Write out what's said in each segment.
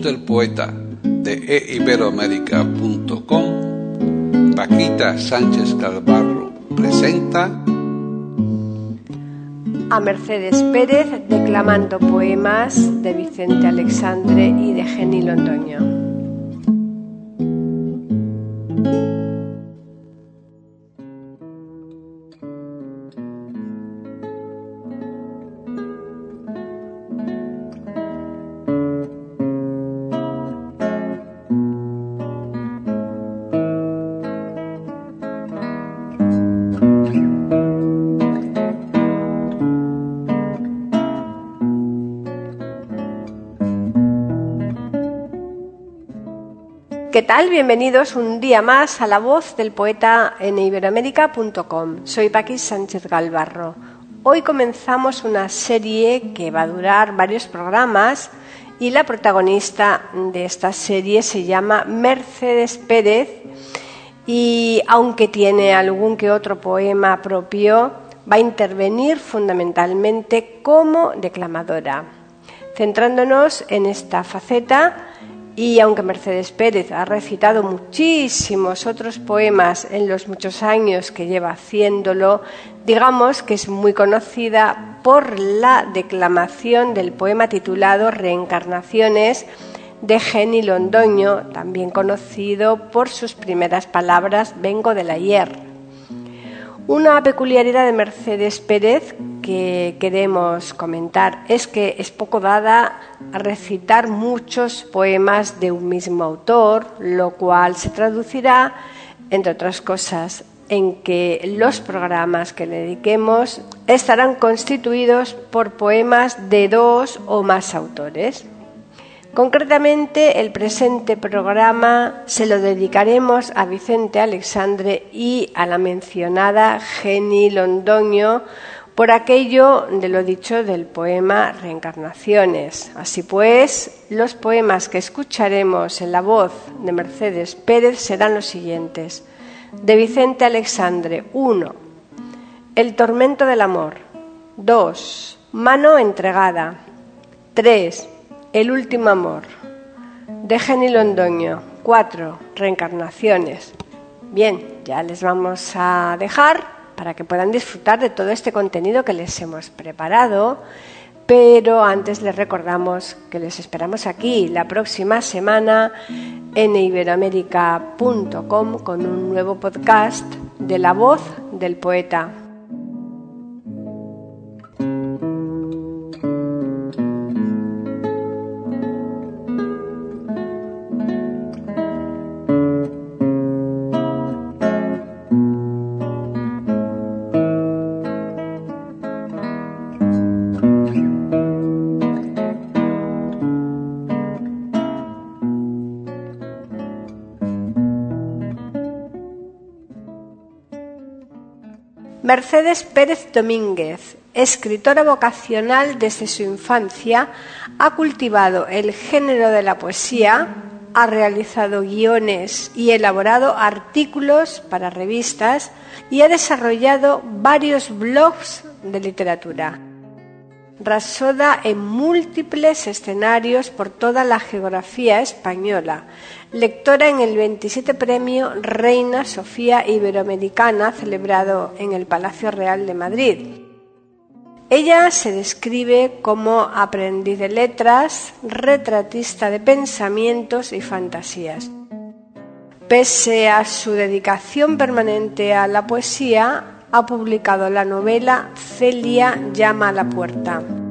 Del poeta de eiberoamérica.com, Paquita Sánchez Calvarro presenta a Mercedes Pérez declamando poemas de Vicente Alexandre y de Jenny Londoño. ¿Qué tal? Bienvenidos un día más a la voz del poeta en iberoamérica.com. Soy Paqui Sánchez Galvarro. Hoy comenzamos una serie que va a durar varios programas y la protagonista de esta serie se llama Mercedes Pérez y aunque tiene algún que otro poema propio, va a intervenir fundamentalmente como declamadora. Centrándonos en esta faceta, y aunque Mercedes Pérez ha recitado muchísimos otros poemas en los muchos años que lleva haciéndolo, digamos que es muy conocida por la declamación del poema titulado Reencarnaciones de Jenny Londoño, también conocido por sus primeras palabras Vengo del ayer. Una peculiaridad de Mercedes Pérez que queremos comentar es que es poco dada a recitar muchos poemas de un mismo autor, lo cual se traducirá, entre otras cosas, en que los programas que le dediquemos estarán constituidos por poemas de dos o más autores. Concretamente, el presente programa se lo dedicaremos a Vicente Alexandre y a la mencionada Jenny Londoño por aquello de lo dicho del poema Reencarnaciones. Así pues, los poemas que escucharemos en la voz de Mercedes Pérez serán los siguientes. De Vicente Alexandre, 1. El tormento del amor. 2. Mano entregada. 3. El último amor. De Jenny Londoño. 4. Reencarnaciones. Bien, ya les vamos a dejar para que puedan disfrutar de todo este contenido que les hemos preparado. Pero antes les recordamos que les esperamos aquí la próxima semana en iberoamérica.com con un nuevo podcast de la voz del poeta. Mercedes Pérez Domínguez, escritora vocacional desde su infancia, ha cultivado el género de la poesía, ha realizado guiones y elaborado artículos para revistas y ha desarrollado varios blogs de literatura rasoda en múltiples escenarios por toda la geografía española, lectora en el 27 Premio Reina Sofía Iberoamericana celebrado en el Palacio Real de Madrid. Ella se describe como aprendiz de letras, retratista de pensamientos y fantasías. Pese a su dedicación permanente a la poesía, ha publicado la novela Celia llama a la puerta.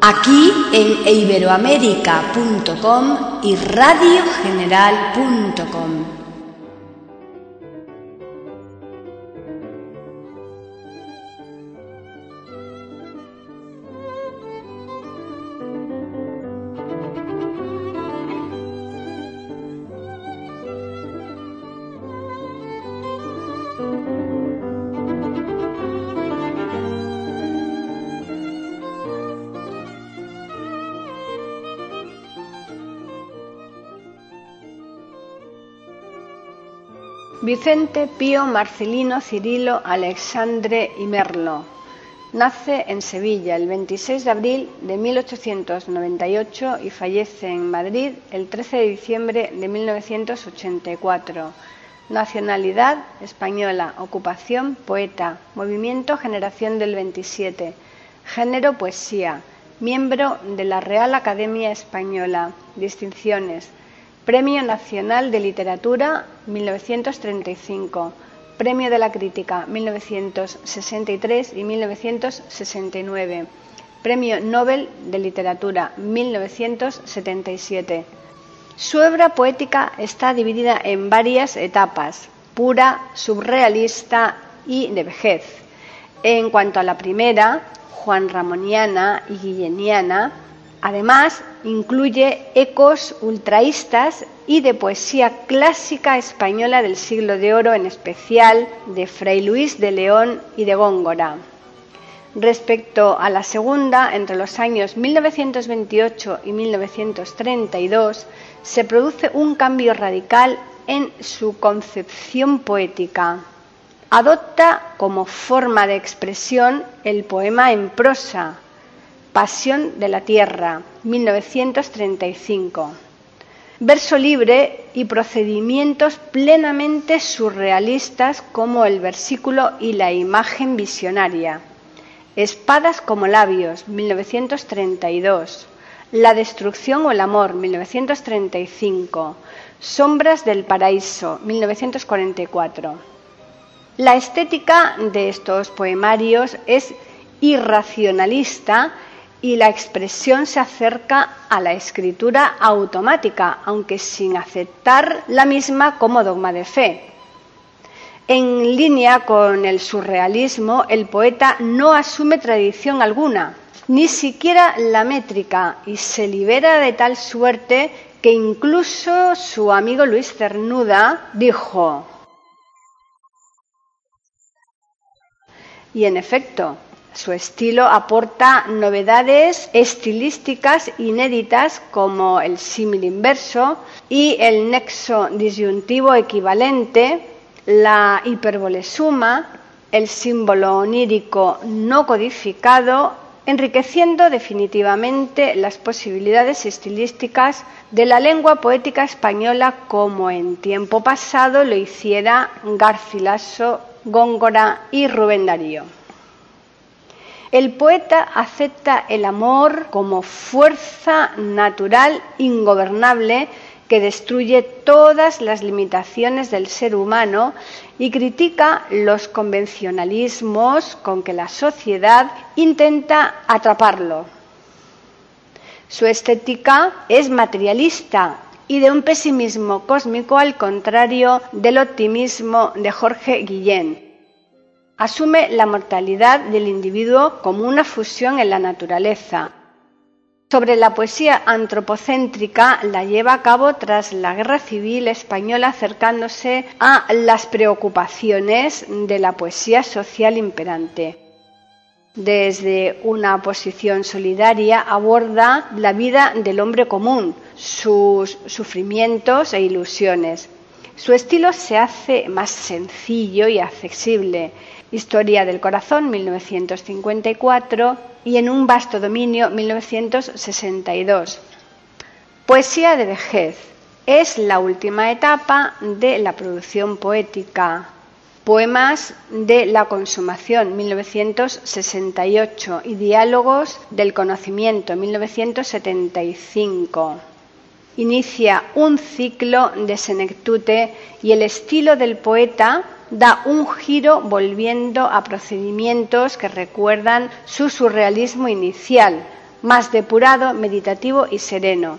Aquí en iberoamérica.com y radiogeneral.com. Vicente Pío Marcelino Cirilo Alexandre y Merlo. Nace en Sevilla el 26 de abril de 1898 y fallece en Madrid el 13 de diciembre de 1984. Nacionalidad española, ocupación poeta, movimiento Generación del 27, género poesía, miembro de la Real Academia Española, distinciones, Premio Nacional de Literatura 1935, Premio de la Crítica 1963 y 1969, Premio Nobel de Literatura 1977. Su obra poética está dividida en varias etapas, pura, subrealista y de vejez. En cuanto a la primera, Juan Ramoniana y Guilleniana, Además, incluye ecos ultraístas y de poesía clásica española del siglo de oro, en especial de Fray Luis de León y de Góngora. Respecto a la segunda, entre los años 1928 y 1932, se produce un cambio radical en su concepción poética. Adopta como forma de expresión el poema en prosa, Pasión de la Tierra, 1935. Verso libre y procedimientos plenamente surrealistas como el versículo y la imagen visionaria. Espadas como labios, 1932. La destrucción o el amor, 1935. Sombras del paraíso, 1944. La estética de estos poemarios es irracionalista y la expresión se acerca a la escritura automática, aunque sin aceptar la misma como dogma de fe. En línea con el surrealismo, el poeta no asume tradición alguna, ni siquiera la métrica, y se libera de tal suerte que incluso su amigo Luis Cernuda dijo, y en efecto, su estilo aporta novedades estilísticas inéditas como el símil inverso y el nexo disyuntivo equivalente, la hipérbole suma, el símbolo onírico no codificado, enriqueciendo definitivamente las posibilidades estilísticas de la lengua poética española como en tiempo pasado lo hiciera Garcilaso, Góngora y Rubén Darío. El poeta acepta el amor como fuerza natural ingobernable que destruye todas las limitaciones del ser humano y critica los convencionalismos con que la sociedad intenta atraparlo. Su estética es materialista y de un pesimismo cósmico al contrario del optimismo de Jorge Guillén. Asume la mortalidad del individuo como una fusión en la naturaleza. Sobre la poesía antropocéntrica la lleva a cabo tras la Guerra Civil Española acercándose a las preocupaciones de la poesía social imperante. Desde una posición solidaria aborda la vida del hombre común, sus sufrimientos e ilusiones. Su estilo se hace más sencillo y accesible Historia del Corazón, 1954, y En un vasto dominio, 1962. Poesía de vejez. Es la última etapa de la producción poética. Poemas de la consumación, 1968, y Diálogos del conocimiento, 1975. Inicia un ciclo de senectute y el estilo del poeta da un giro volviendo a procedimientos que recuerdan su surrealismo inicial, más depurado, meditativo y sereno.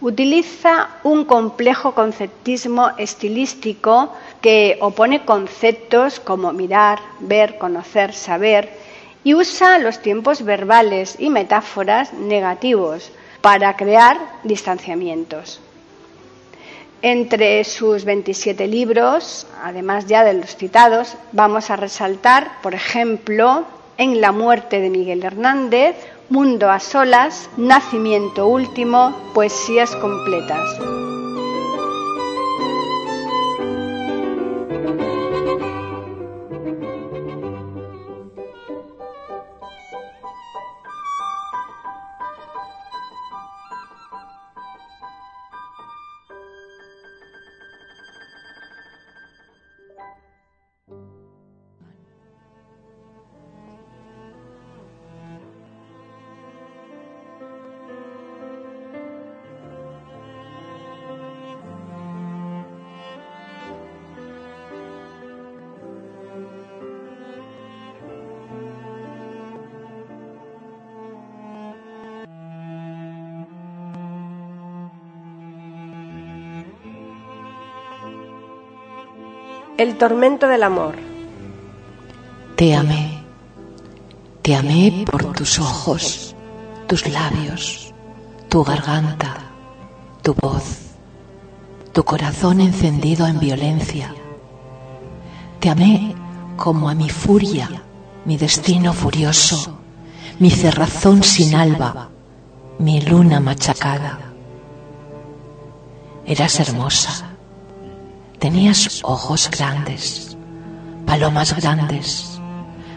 Utiliza un complejo conceptismo estilístico que opone conceptos como mirar, ver, conocer, saber y usa los tiempos verbales y metáforas negativos para crear distanciamientos. Entre sus 27 libros, además ya de los citados, vamos a resaltar, por ejemplo, En la muerte de Miguel Hernández, Mundo a solas, Nacimiento último, Poesías completas. El tormento del amor. Te amé. Te amé por tus ojos, tus labios, tu garganta, tu voz, tu corazón encendido en violencia. Te amé como a mi furia, mi destino furioso, mi cerrazón sin alba, mi luna machacada. Eras hermosa Tenías ojos grandes, palomas grandes,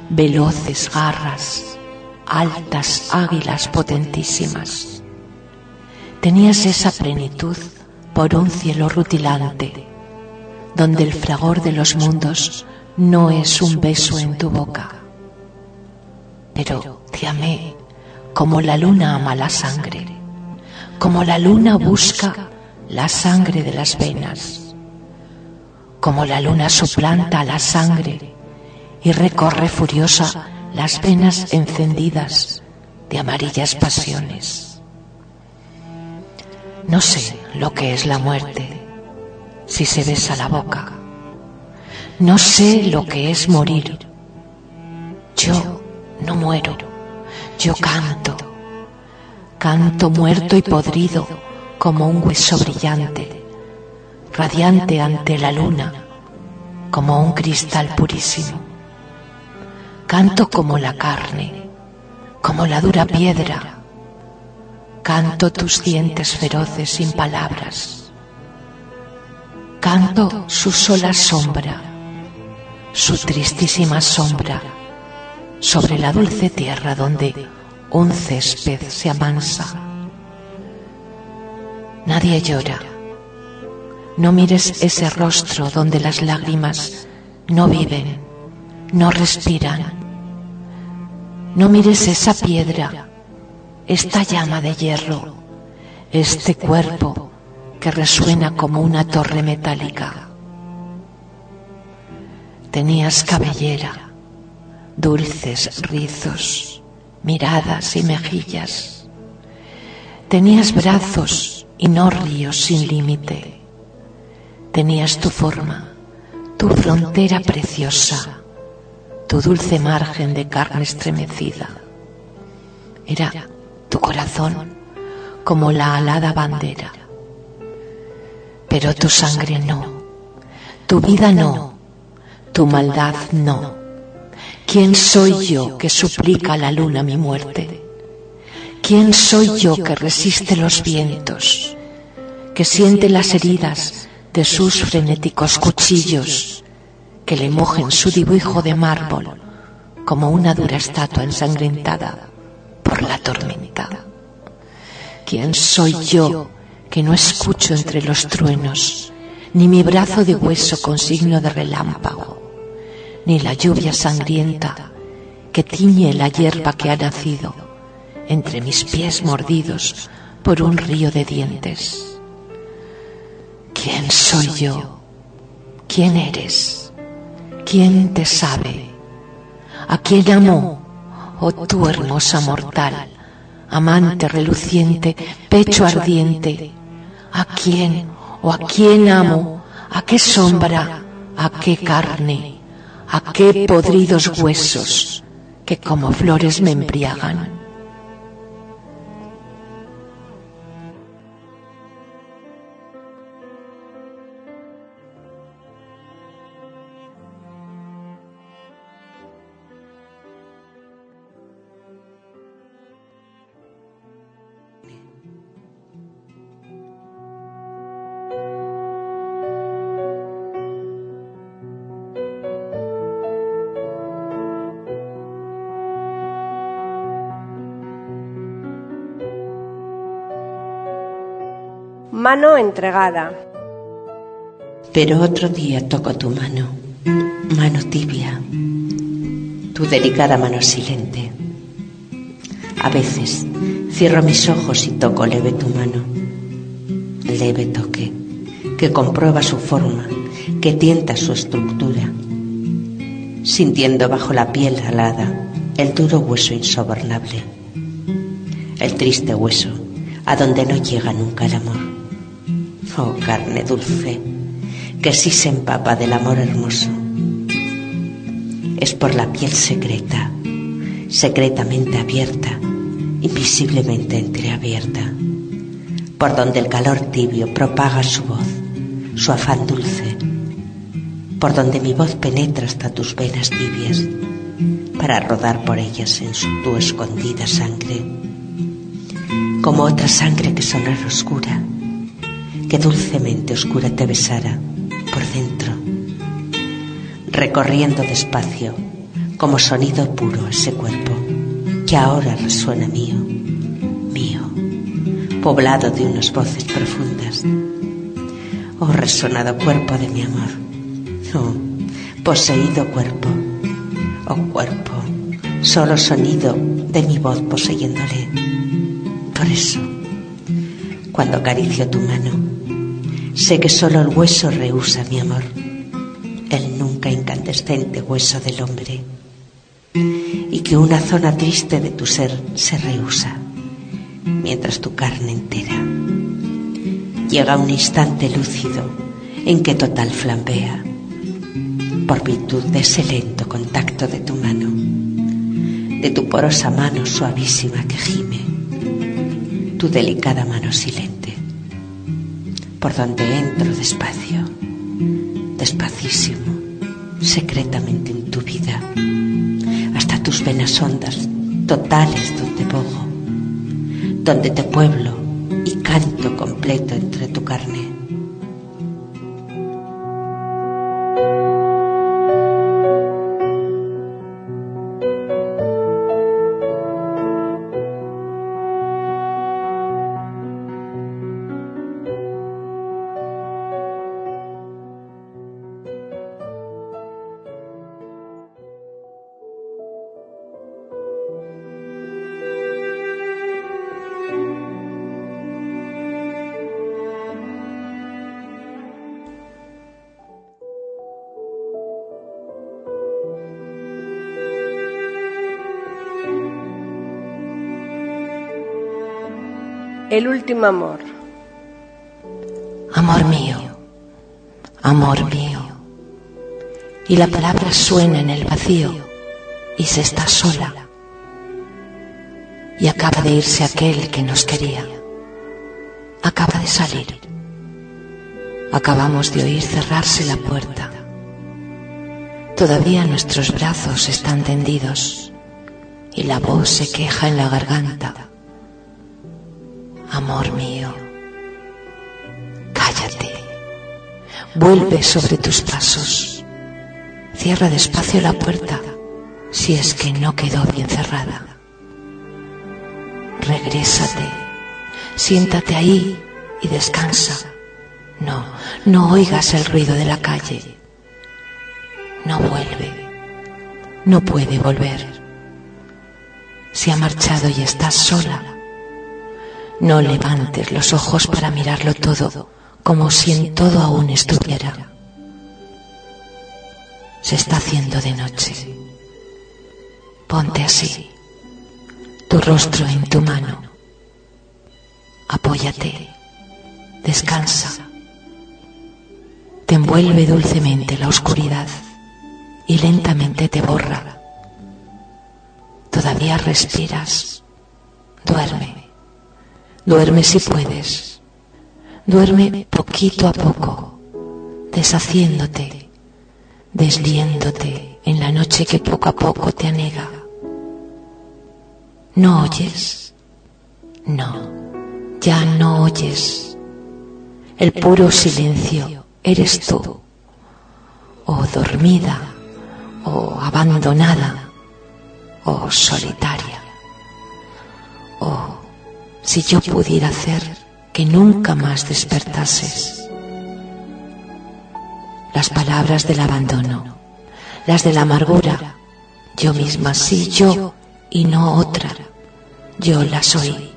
veloces garras, altas águilas potentísimas. Tenías esa plenitud por un cielo rutilante, donde el fragor de los mundos no es un beso en tu boca. Pero te amé como la luna ama la sangre, como la luna busca la sangre de las venas como la luna suplanta la sangre y recorre furiosa las venas encendidas de amarillas pasiones. No sé lo que es la muerte si se besa la boca. No sé lo que es morir. Yo no muero, yo canto. Canto muerto y podrido como un hueso brillante radiante ante la luna, como un cristal purísimo. Canto como la carne, como la dura piedra. Canto tus dientes feroces sin palabras. Canto su sola sombra, su tristísima sombra, sobre la dulce tierra donde un césped se amansa. Nadie llora no mires ese rostro donde las lágrimas no viven, no respiran. No mires esa piedra, esta llama de hierro, este cuerpo que resuena como una torre metálica. Tenías cabellera, dulces rizos, miradas y mejillas. Tenías brazos y no ríos sin límite Tenías tu forma, tu frontera preciosa, tu dulce margen de carne estremecida. Era tu corazón como la alada bandera. Pero tu sangre no, tu vida no, tu maldad no. ¿Quién soy yo que suplica a la luna mi muerte? ¿Quién soy yo que resiste los vientos, que siente las heridas de sus frenéticos cuchillos que le mojen su dibujo de mármol como una dura estatua ensangrentada por la tormenta. ¿Quién soy yo que no escucho entre los truenos, ni mi brazo de hueso con signo de relámpago, ni la lluvia sangrienta que tiñe la hierba que ha nacido entre mis pies mordidos por un río de dientes? ¿Quién soy yo? ¿Quién eres? ¿quién te sabe? ¿A quién amó? Oh tú hermosa mortal, amante reluciente, pecho ardiente, ¿a quién o a quién amo? ¿A qué sombra? ¿A qué carne? ¿A qué podridos huesos que como flores me embriagan? Mano entregada. Pero otro día toco tu mano, mano tibia, tu delicada mano silente. A veces cierro mis ojos y toco leve tu mano, leve toque, que comprueba su forma, que tienta su estructura, sintiendo bajo la piel alada el duro hueso insobornable, el triste hueso a donde no llega nunca el amor oh carne dulce, que sí se empapa del amor hermoso. Es por la piel secreta, secretamente abierta, invisiblemente entreabierta, por donde el calor tibio propaga su voz, su afán dulce, por donde mi voz penetra hasta tus venas tibias, para rodar por ellas en tu escondida sangre, como otra sangre que sonar oscura que dulcemente oscura te besara por dentro, recorriendo despacio como sonido puro ese cuerpo que ahora resuena mío, mío, poblado de unas voces profundas. Oh resonado cuerpo de mi amor, oh poseído cuerpo, oh cuerpo, solo sonido de mi voz poseyéndole. Por eso, cuando acaricio tu mano, Sé que solo el hueso rehúsa mi amor, el nunca incandescente hueso del hombre, y que una zona triste de tu ser se rehúsa, mientras tu carne entera llega un instante lúcido en que total flambea, por virtud de ese lento contacto de tu mano, de tu porosa mano suavísima que gime, tu delicada mano silente por donde entro despacio, despacísimo, secretamente en tu vida, hasta tus venas hondas, totales donde bogo, donde te pueblo y canto completo entre tu carne. El último amor. Amor mío, amor mío. Y la palabra suena en el vacío y se está sola. Y acaba de irse aquel que nos quería. Acaba de salir. Acabamos de oír cerrarse la puerta. Todavía nuestros brazos están tendidos y la voz se queja en la garganta Amor mío, cállate, vuelve sobre tus pasos, cierra despacio la puerta si es que no quedó bien cerrada. Regrésate, siéntate ahí y descansa. No, no oigas el ruido de la calle. No vuelve, no puede volver. Se ha marchado y estás sola no levantes los ojos para mirarlo todo, como si en todo aún estuviera. Se está haciendo de noche. Ponte así, tu rostro en tu mano. Apóyate, descansa. Te envuelve dulcemente la oscuridad y lentamente te borra. Todavía respiras. Duerme. Duerme si puedes. Duerme poquito a poco, deshaciéndote, desliéndote en la noche que poco a poco te anega. ¿No oyes? No, ya no oyes. El puro silencio eres tú, o dormida, o abandonada, o solitaria. Oh, si yo pudiera hacer que nunca más despertases. Las palabras del abandono, las de la amargura, yo misma, sí, yo y no otra, yo las oí.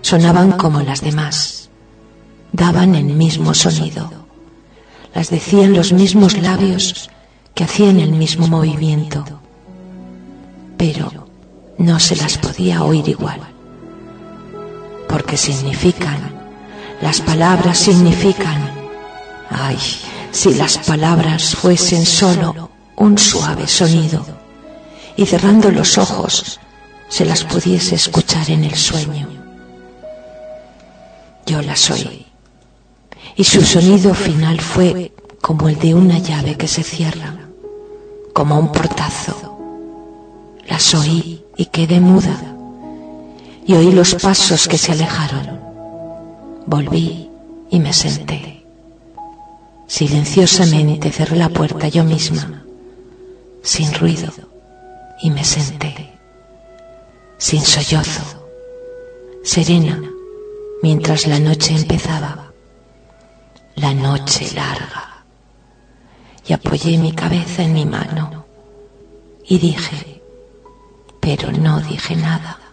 Sonaban como las demás, daban el mismo sonido, las decían los mismos labios que hacían el mismo movimiento, pero no se las podía oír igual, porque significan, las palabras significan, ay, si las palabras fuesen solo un suave sonido y cerrando los ojos se las pudiese escuchar en el sueño. Yo las oí y su sonido final fue como el de una llave que se cierra, como un portazo. Las oí y quedé muda y oí los pasos que se alejaron. Volví y me senté. Silenciosamente cerré la puerta yo misma, sin ruido, y me senté, sin sollozo, serena, mientras la noche empezaba, la noche larga, y apoyé mi cabeza en mi mano y dije, pero no dije nada.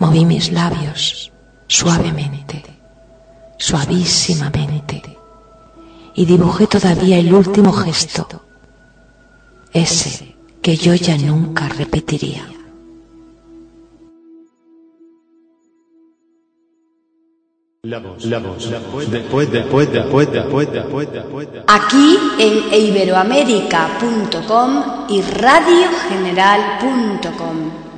Moví mis labios suavemente, suavísimamente, y dibujé todavía el último gesto, ese que yo ya nunca repetiría. La voz, la voz, la voz, después, después, después, después, después, después. Aquí en iberoamérica.com y radiogeneral.com.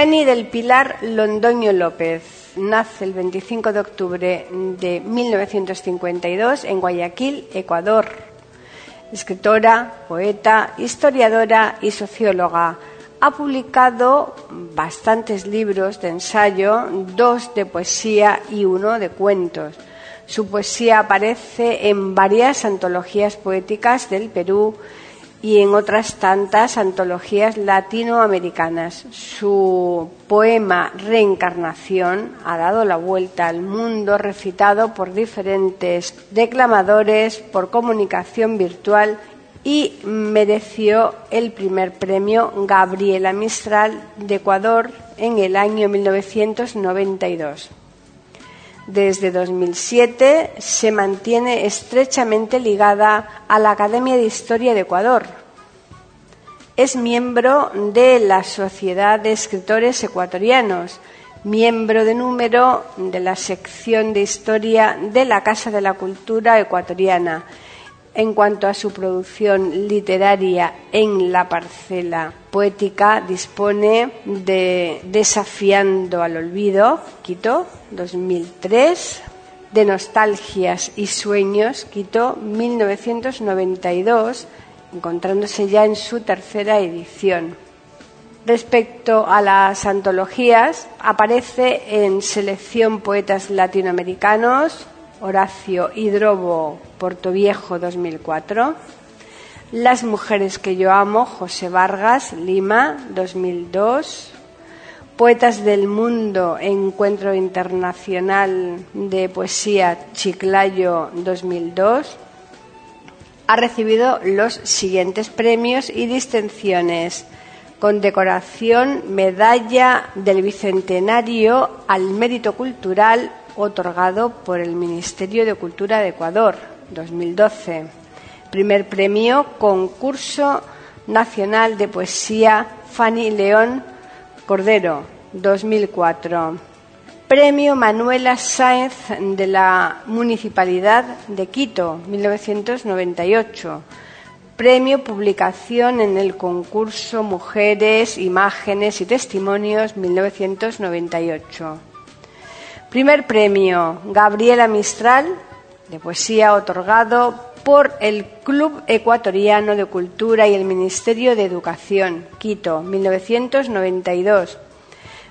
Jenny del Pilar Londoño López nace el 25 de octubre de 1952 en Guayaquil, Ecuador. Escritora, poeta, historiadora y socióloga. Ha publicado bastantes libros de ensayo, dos de poesía y uno de cuentos. Su poesía aparece en varias antologías poéticas del Perú y en otras tantas antologías latinoamericanas. Su poema Reencarnación ha dado la vuelta al mundo, recitado por diferentes declamadores, por comunicación virtual y mereció el primer premio Gabriela Mistral de Ecuador en el año 1992. Desde 2007 se mantiene estrechamente ligada a la Academia de Historia de Ecuador. Es miembro de la Sociedad de Escritores Ecuatorianos, miembro de número de la sección de Historia de la Casa de la Cultura Ecuatoriana en cuanto a su producción literaria en la parcela poética, dispone de Desafiando al Olvido, Quito, 2003, de Nostalgias y Sueños, Quito, 1992, encontrándose ya en su tercera edición. Respecto a las antologías, aparece en Selección Poetas Latinoamericanos, Horacio Hidrobo Portoviejo 2004, Las mujeres que yo amo, José Vargas, Lima, 2002. Poetas del Mundo, Encuentro Internacional de Poesía Chiclayo 2002. Ha recibido los siguientes premios y distinciones. Condecoración Medalla del Bicentenario al Mérito Cultural otorgado por el Ministerio de Cultura de Ecuador 2012. Primer premio Concurso Nacional de Poesía Fanny León Cordero, 2004. Premio Manuela Sáenz de la Municipalidad de Quito, 1998. Premio Publicación en el concurso Mujeres, Imágenes y Testimonios, 1998. Primer premio Gabriela Mistral de poesía otorgado por el Club Ecuatoriano de Cultura y el Ministerio de Educación, Quito, 1992.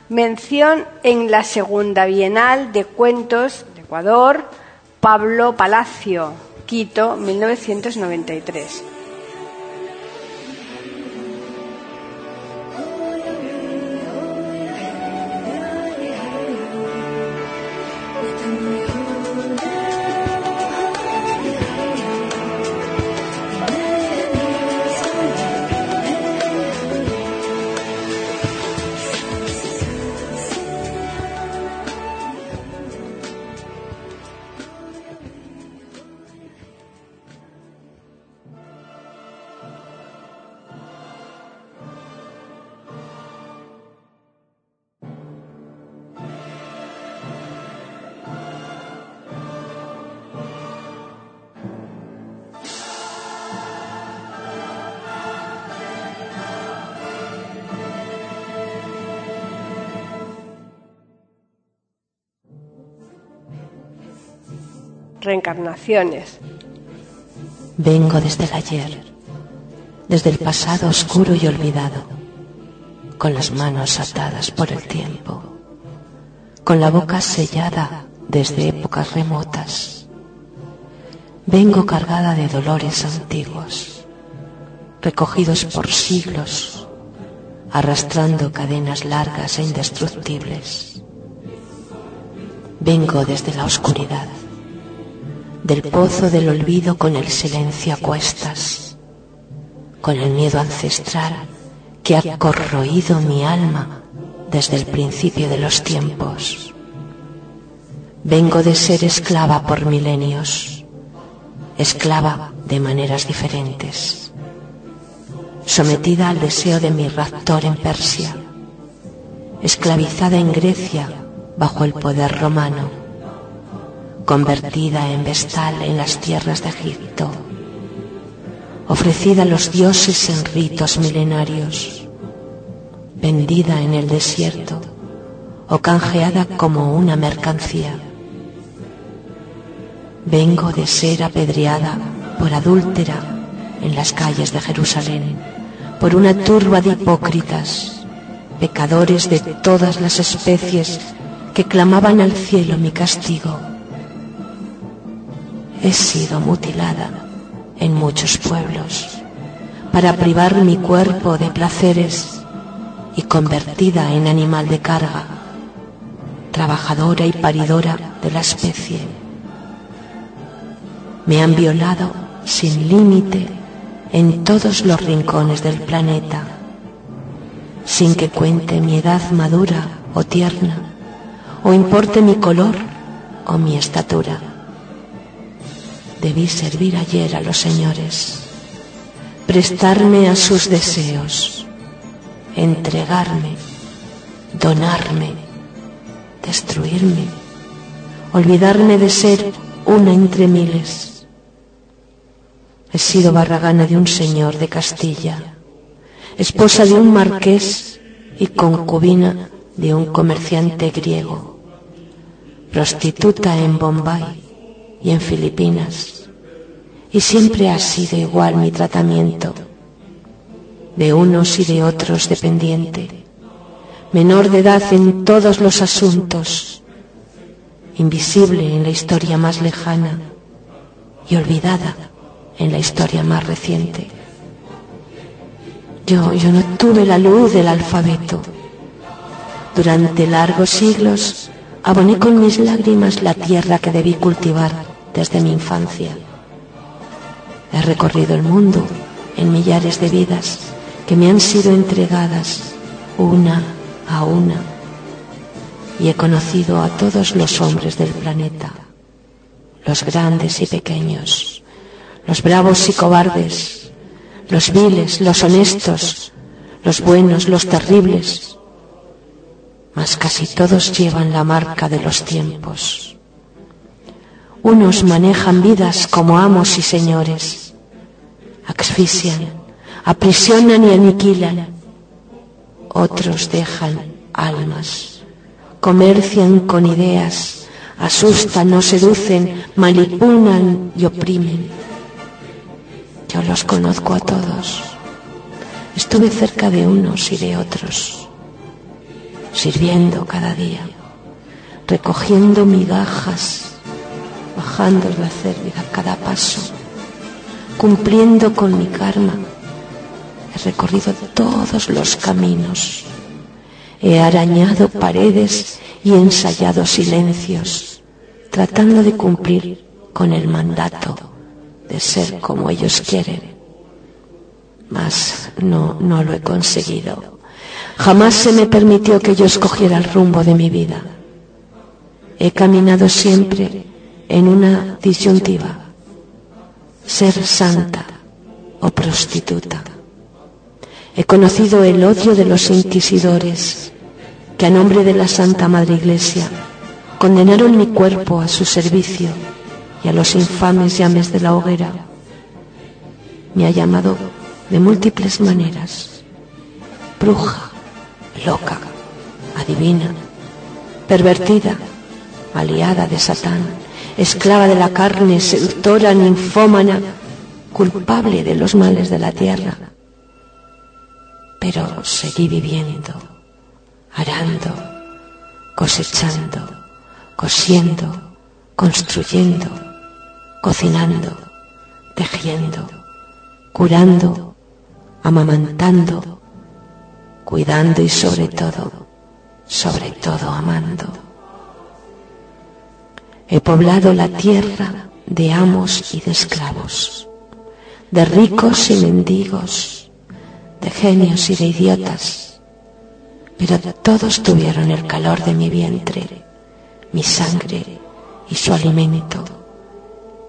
Mención en la Segunda Bienal de Cuentos de Ecuador, Pablo Palacio, Quito, 1993. Reencarnaciones. Vengo desde el ayer, desde el pasado oscuro y olvidado, con las manos atadas por el tiempo, con la boca sellada desde épocas remotas. Vengo cargada de dolores antiguos, recogidos por siglos, arrastrando cadenas largas e indestructibles. Vengo desde la oscuridad del pozo del olvido con el silencio a cuestas, con el miedo ancestral que ha corroído mi alma desde el principio de los tiempos. Vengo de ser esclava por milenios, esclava de maneras diferentes, sometida al deseo de mi raptor en Persia, esclavizada en Grecia bajo el poder romano convertida en vestal en las tierras de Egipto, ofrecida a los dioses en ritos milenarios, vendida en el desierto o canjeada como una mercancía. Vengo de ser apedreada por adúltera en las calles de Jerusalén, por una turba de hipócritas, pecadores de todas las especies que clamaban al cielo mi castigo he sido mutilada en muchos pueblos para privar mi cuerpo de placeres y convertida en animal de carga, trabajadora y paridora de la especie. Me han violado sin límite en todos los rincones del planeta, sin que cuente mi edad madura o tierna, o importe mi color o mi estatura debí servir ayer a los señores, prestarme a sus deseos, entregarme, donarme, destruirme, olvidarme de ser una entre miles. He sido barragana de un señor de Castilla, esposa de un marqués y concubina de un comerciante griego, prostituta en Bombay y en Filipinas. Y siempre ha sido igual mi tratamiento, de unos y de otros dependiente, menor de edad en todos los asuntos, invisible en la historia más lejana y olvidada en la historia más reciente. Yo, yo no tuve la luz del alfabeto. Durante largos siglos aboné con mis lágrimas la tierra que debí cultivar desde mi infancia. He recorrido el mundo en millares de vidas que me han sido entregadas una a una y he conocido a todos los hombres del planeta, los grandes y pequeños, los bravos y cobardes, los viles, los honestos, los buenos, los terribles, mas casi todos llevan la marca de los tiempos. Unos manejan vidas como amos y señores, asfixian, aprisionan y aniquilan. Otros dejan almas, comercian con ideas, asustan o seducen, manipulan y oprimen. Yo los conozco a todos. Estuve cerca de unos y de otros, sirviendo cada día, recogiendo migajas, bajando la cerviz a cada paso, cumpliendo con mi karma. He recorrido todos los caminos, he arañado paredes y ensayado silencios, tratando de cumplir con el mandato de ser como ellos quieren. Mas no, no lo he conseguido. Jamás se me permitió que yo escogiera el rumbo de mi vida. He caminado siempre en una disyuntiva, ser santa o prostituta. He conocido el odio de los inquisidores que a nombre de la Santa Madre Iglesia condenaron mi cuerpo a su servicio y a los infames llames de la hoguera. Me ha llamado de múltiples maneras, bruja, loca, adivina, pervertida, aliada de Satán, esclava de la carne, seductora, ninfómana, culpable de los males de la tierra. Pero seguí viviendo, arando, cosechando, cosiendo, construyendo, cocinando, tejiendo, curando, amamantando, cuidando y sobre todo, sobre todo amando. He poblado la tierra de amos y de esclavos, de ricos y mendigos, de genios y de idiotas, pero todos tuvieron el calor de mi vientre, mi sangre y su alimento,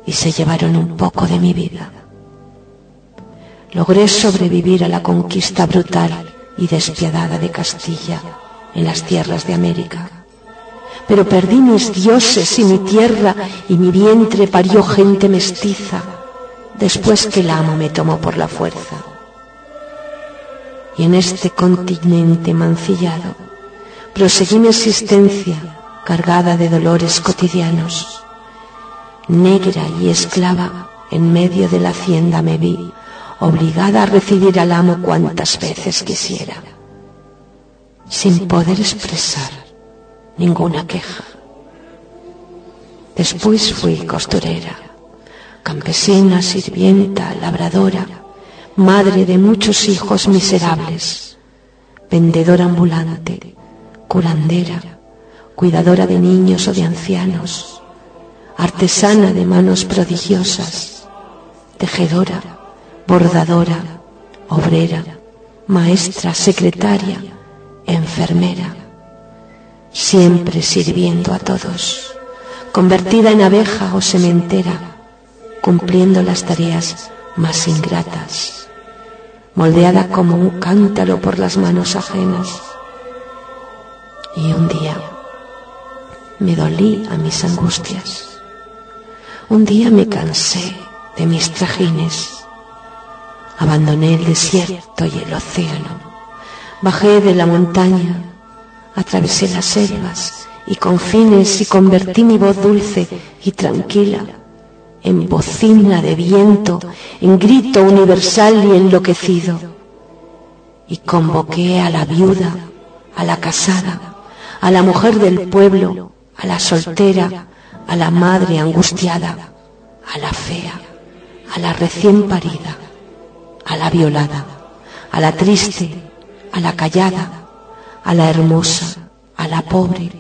y se llevaron un poco de mi vida. Logré sobrevivir a la conquista brutal y despiadada de Castilla en las tierras de América pero perdí mis dioses y mi tierra y mi vientre parió gente mestiza después que el amo me tomó por la fuerza. Y en este continente mancillado proseguí mi existencia cargada de dolores cotidianos. Negra y esclava en medio de la hacienda me vi, obligada a recibir al amo cuantas veces quisiera, sin poder expresar ninguna queja. Después fui costurera, campesina, sirvienta, labradora, madre de muchos hijos miserables, vendedora ambulante, curandera, cuidadora de niños o de ancianos, artesana de manos prodigiosas, tejedora, bordadora, obrera, maestra, secretaria, enfermera, siempre sirviendo a todos, convertida en abeja o sementera, cumpliendo las tareas más ingratas, moldeada como un cántaro por las manos ajenas. Y un día me dolí a mis angustias. Un día me cansé de mis trajines. Abandoné el desierto y el océano. Bajé de la montaña atravesé las selvas y confines y convertí mi voz dulce y tranquila en bocina de viento, en grito universal y enloquecido. Y convoqué a la viuda, a la casada, a la mujer del pueblo, a la soltera, a la madre angustiada, a la fea, a la recién parida, a la violada, a la triste, a la callada, a la hermosa, a la pobre,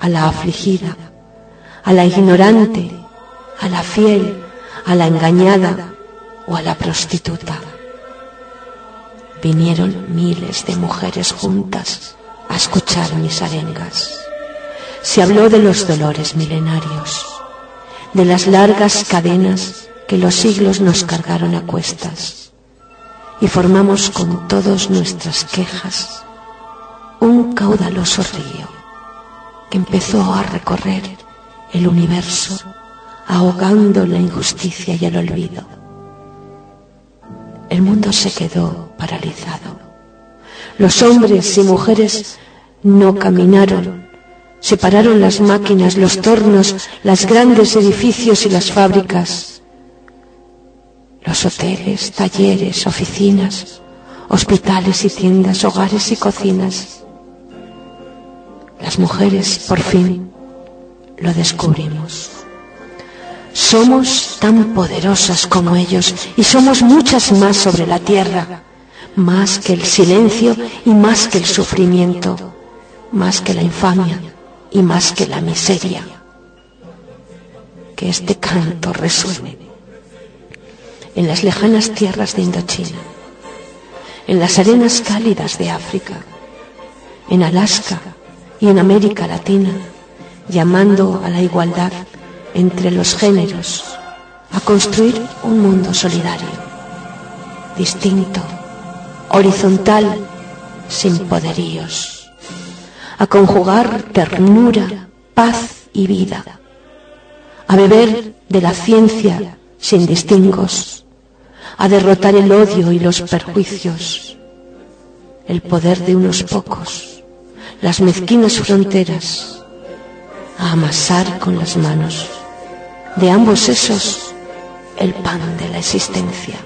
a la afligida, a la ignorante, a la fiel, a la engañada o a la prostituta. Vinieron miles de mujeres juntas a escuchar mis arengas. Se habló de los dolores milenarios, de las largas cadenas que los siglos nos cargaron a cuestas, y formamos con todas nuestras quejas un caudaloso río que empezó a recorrer el universo ahogando la injusticia y el olvido. El mundo se quedó paralizado. Los hombres y mujeres no caminaron. Separaron las máquinas, los tornos, los grandes edificios y las fábricas. Los hoteles, talleres, oficinas, hospitales y tiendas, hogares y cocinas. Las mujeres, por fin, lo descubrimos. Somos tan poderosas como ellos y somos muchas más sobre la tierra, más que el silencio y más que el sufrimiento, más que la infamia y más que la miseria. Que este canto resuene en las lejanas tierras de Indochina, en las arenas cálidas de África, en Alaska y en América Latina, llamando a la igualdad entre los géneros, a construir un mundo solidario, distinto, horizontal, sin poderíos, a conjugar ternura, paz y vida, a beber de la ciencia sin distingos, a derrotar el odio y los perjuicios, el poder de unos pocos, las mezquinas fronteras, a amasar con las manos de ambos esos el pan de la existencia.